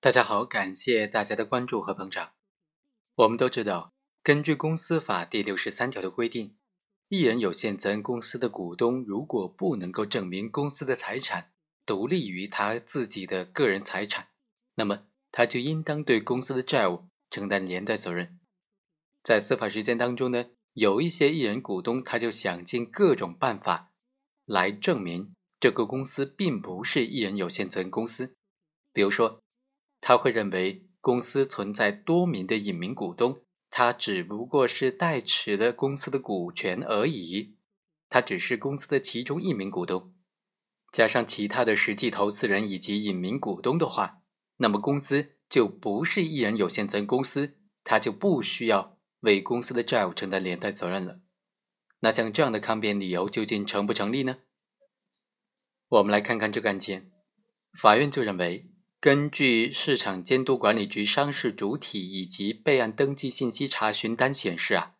大家好，感谢大家的关注和捧场。我们都知道，根据公司法第六十三条的规定，一人有限责任公司的股东如果不能够证明公司的财产独立于他自己的个人财产，那么他就应当对公司的债务承担连带责任。在司法实践当中呢，有一些艺人股东他就想尽各种办法来证明这个公司并不是一人有限责任公司，比如说。他会认为公司存在多名的隐名股东，他只不过是代持了公司的股权而已，他只是公司的其中一名股东，加上其他的实际投资人以及隐名股东的话，那么公司就不是一人有限责任公司，他就不需要为公司的债务承担连带责任了。那像这样的抗辩理由究竟成不成立呢？我们来看看这个案件，法院就认为。根据市场监督管理局商事主体以及备案登记信息查询单显示啊，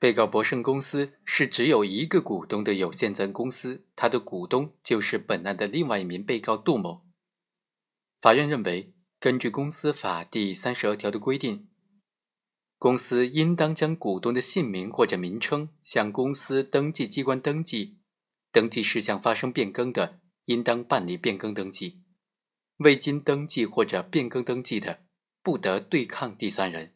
被告博胜公司是只有一个股东的有限责任公司，它的股东就是本案的另外一名被告杜某。法院认为，根据公司法第三十二条的规定，公司应当将股东的姓名或者名称向公司登记机关登记，登记事项发生变更的，应当办理变更登记。未经登记或者变更登记的，不得对抗第三人。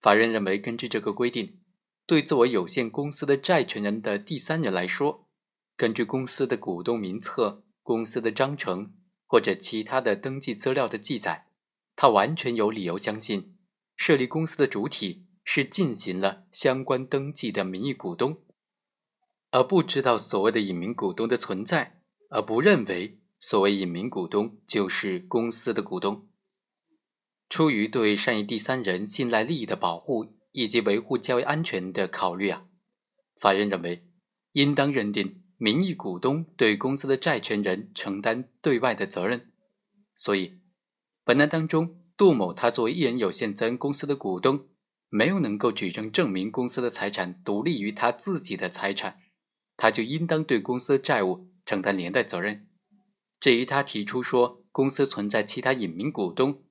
法院认为，根据这个规定，对作为有限公司的债权人的第三人来说，根据公司的股东名册、公司的章程或者其他的登记资料的记载，他完全有理由相信，设立公司的主体是进行了相关登记的名义股东，而不知道所谓的隐名股东的存在，而不认为。所谓隐名股东，就是公司的股东。出于对善意第三人信赖利益的保护以及维护交易安全的考虑啊，法院认为，应当认定名义股东对公司的债权人承担对外的责任。所以，本案当中，杜某他作为一人有限责任公司的股东，没有能够举证证明公司的财产独立于他自己的财产，他就应当对公司的债务承担连带责任。至于他提出说公司存在其他隐名股东，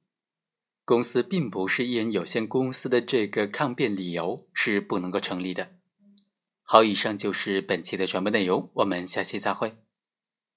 公司并不是一人有限公司的这个抗辩理由是不能够成立的。好，以上就是本期的全部内容，我们下期再会。